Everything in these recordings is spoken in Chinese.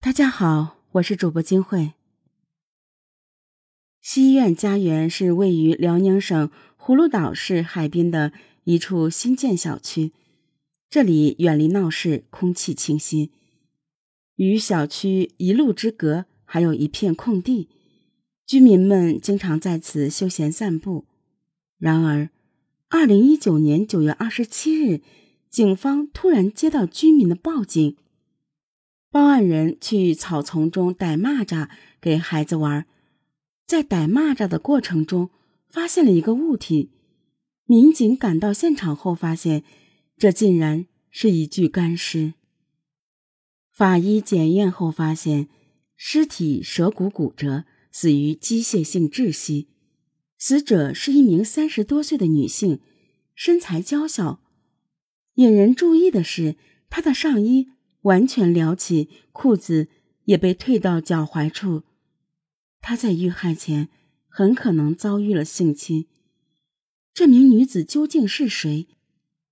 大家好，我是主播金慧。西苑家园是位于辽宁省葫芦岛市海滨的一处新建小区，这里远离闹市，空气清新。与小区一路之隔，还有一片空地，居民们经常在此休闲散步。然而，二零一九年九月二十七日，警方突然接到居民的报警。报案人去草丛中逮蚂蚱给孩子玩，在逮蚂蚱的过程中发现了一个物体。民警赶到现场后发现，这竟然是一具干尸。法医检验后发现，尸体舌骨骨折，死于机械性窒息。死者是一名三十多岁的女性，身材娇小。引人注意的是，她的上衣。完全撩起，裤子也被退到脚踝处。他在遇害前很可能遭遇了性侵。这名女子究竟是谁？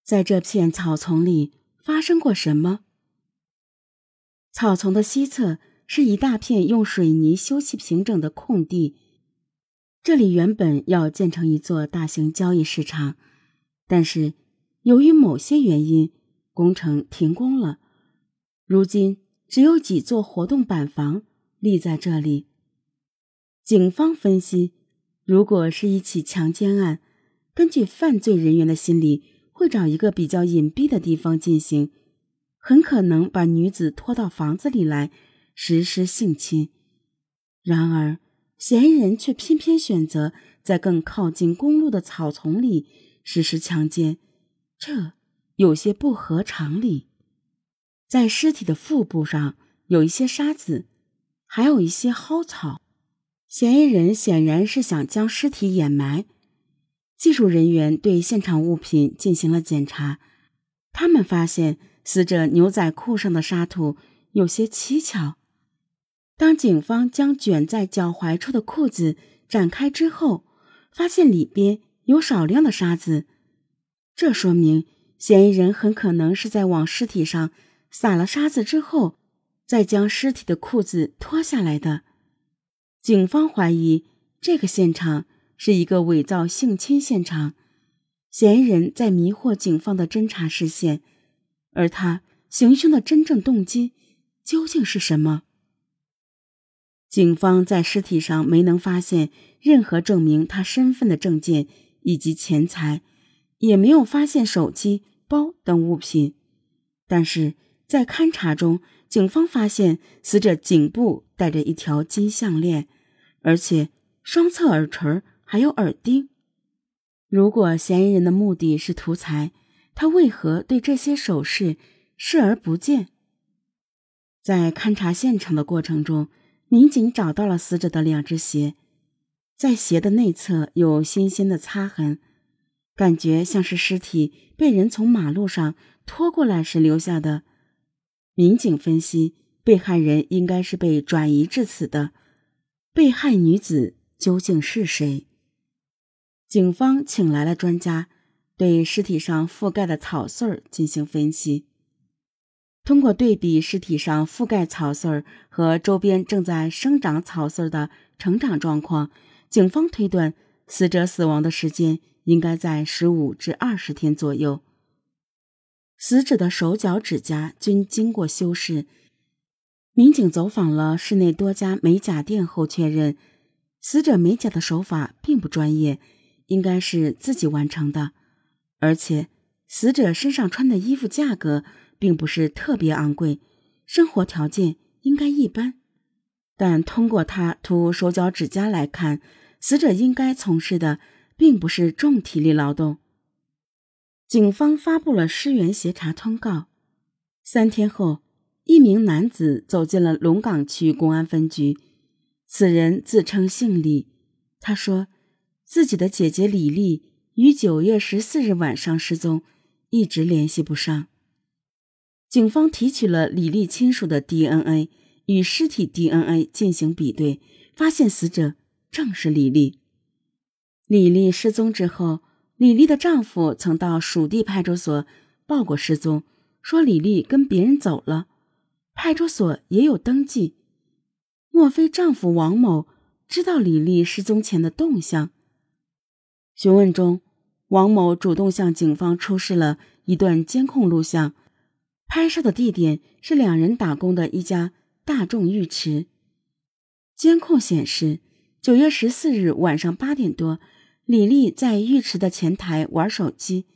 在这片草丛里发生过什么？草丛的西侧是一大片用水泥修砌平整的空地，这里原本要建成一座大型交易市场，但是由于某些原因，工程停工了。如今只有几座活动板房立在这里。警方分析，如果是一起强奸案，根据犯罪人员的心理，会找一个比较隐蔽的地方进行，很可能把女子拖到房子里来实施性侵。然而，嫌疑人却偏偏选择在更靠近公路的草丛里实施强奸，这有些不合常理。在尸体的腹部上有一些沙子，还有一些蒿草。嫌疑人显然是想将尸体掩埋。技术人员对现场物品进行了检查，他们发现死者牛仔裤上的沙土有些蹊跷。当警方将卷在脚踝处的裤子展开之后，发现里边有少量的沙子，这说明嫌疑人很可能是在往尸体上。撒了沙子之后，再将尸体的裤子脱下来的。警方怀疑这个现场是一个伪造性侵现场，嫌疑人在迷惑警方的侦查视线。而他行凶的真正动机究竟是什么？警方在尸体上没能发现任何证明他身份的证件以及钱财，也没有发现手机、包等物品，但是。在勘查中，警方发现死者颈部戴着一条金项链，而且双侧耳垂还有耳钉。如果嫌疑人的目的是图财，他为何对这些首饰视而不见？在勘查现场的过程中，民警找到了死者的两只鞋，在鞋的内侧有新鲜的擦痕，感觉像是尸体被人从马路上拖过来时留下的。民警分析，被害人应该是被转移至此的。被害女子究竟是谁？警方请来了专家，对尸体上覆盖的草穗儿进行分析。通过对比尸体上覆盖草穗儿和周边正在生长草穗儿的成长状况，警方推断死者死亡的时间应该在十五至二十天左右。死者的手脚指甲均经过修饰。民警走访了市内多家美甲店后，确认死者美甲的手法并不专业，应该是自己完成的。而且，死者身上穿的衣服价格并不是特别昂贵，生活条件应该一般。但通过他涂手脚指甲来看，死者应该从事的并不是重体力劳动。警方发布了尸源协查通告。三天后，一名男子走进了龙岗区公安分局。此人自称姓李，他说自己的姐姐李丽于九月十四日晚上失踪，一直联系不上。警方提取了李丽亲属的 DNA 与尸体 DNA 进行比对，发现死者正是李丽。李丽失踪之后。李丽的丈夫曾到属地派出所报过失踪，说李丽跟别人走了。派出所也有登记。莫非丈夫王某知道李丽失踪前的动向？询问中，王某主动向警方出示了一段监控录像，拍摄的地点是两人打工的一家大众浴池。监控显示，九月十四日晚上八点多，李丽在浴池的前台玩手机，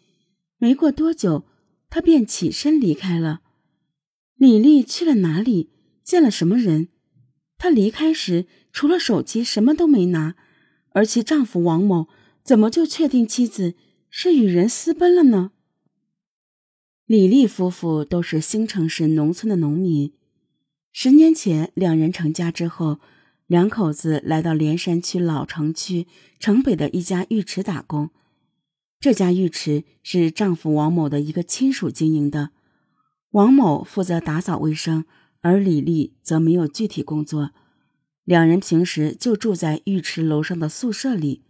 没过多久，她便起身离开了。李丽去了哪里？见了什么人？她离开时除了手机什么都没拿，而其丈夫王某。怎么就确定妻子是与人私奔了呢？李丽夫妇都是兴城市农村的农民。十年前，两人成家之后，两口子来到连山区老城区城北的一家浴池打工。这家浴池是丈夫王某的一个亲属经营的，王某负责打扫卫生，而李丽则没有具体工作。两人平时就住在浴池楼上的宿舍里。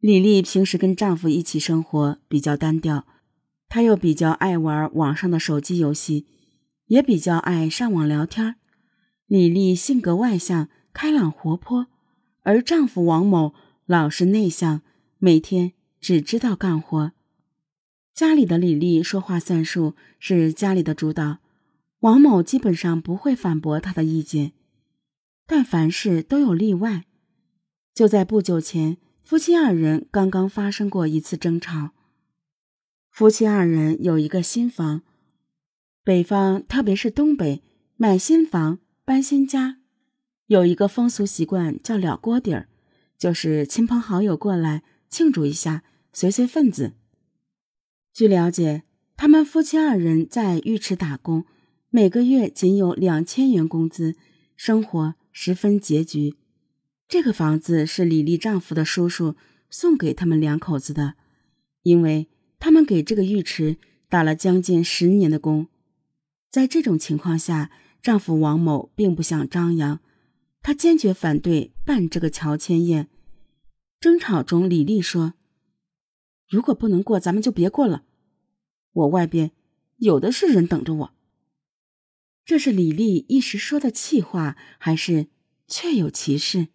李丽平时跟丈夫一起生活比较单调，她又比较爱玩网上的手机游戏，也比较爱上网聊天。李丽性格外向、开朗活泼，而丈夫王某老实内向，每天只知道干活。家里的李丽说话算数，是家里的主导，王某基本上不会反驳她的意见，但凡事都有例外。就在不久前。夫妻二人刚刚发生过一次争吵。夫妻二人有一个新房，北方特别是东北，买新房搬新家，有一个风俗习惯叫了锅底儿，就是亲朋好友过来庆祝一下，随随份子。据了解，他们夫妻二人在浴池打工，每个月仅有两千元工资，生活十分拮据。这个房子是李丽丈夫的叔叔送给他们两口子的，因为他们给这个浴池打了将近十年的工。在这种情况下，丈夫王某并不想张扬，他坚决反对办这个乔迁宴。争吵中，李丽说：“如果不能过，咱们就别过了。我外边有的是人等着我。”这是李丽一时说的气话，还是确有其事？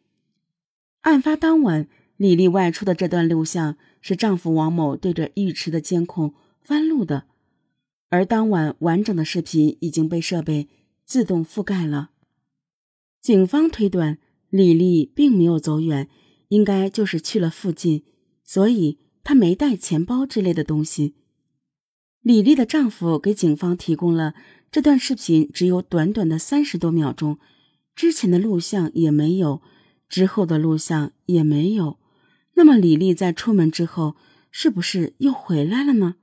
案发当晚，李丽外出的这段录像是丈夫王某对着浴池的监控翻录的，而当晚完整的视频已经被设备自动覆盖了。警方推断，李丽并没有走远，应该就是去了附近，所以她没带钱包之类的东西。李丽的丈夫给警方提供了这段视频，只有短短的三十多秒钟，之前的录像也没有。之后的录像也没有，那么李丽在出门之后是不是又回来了呢？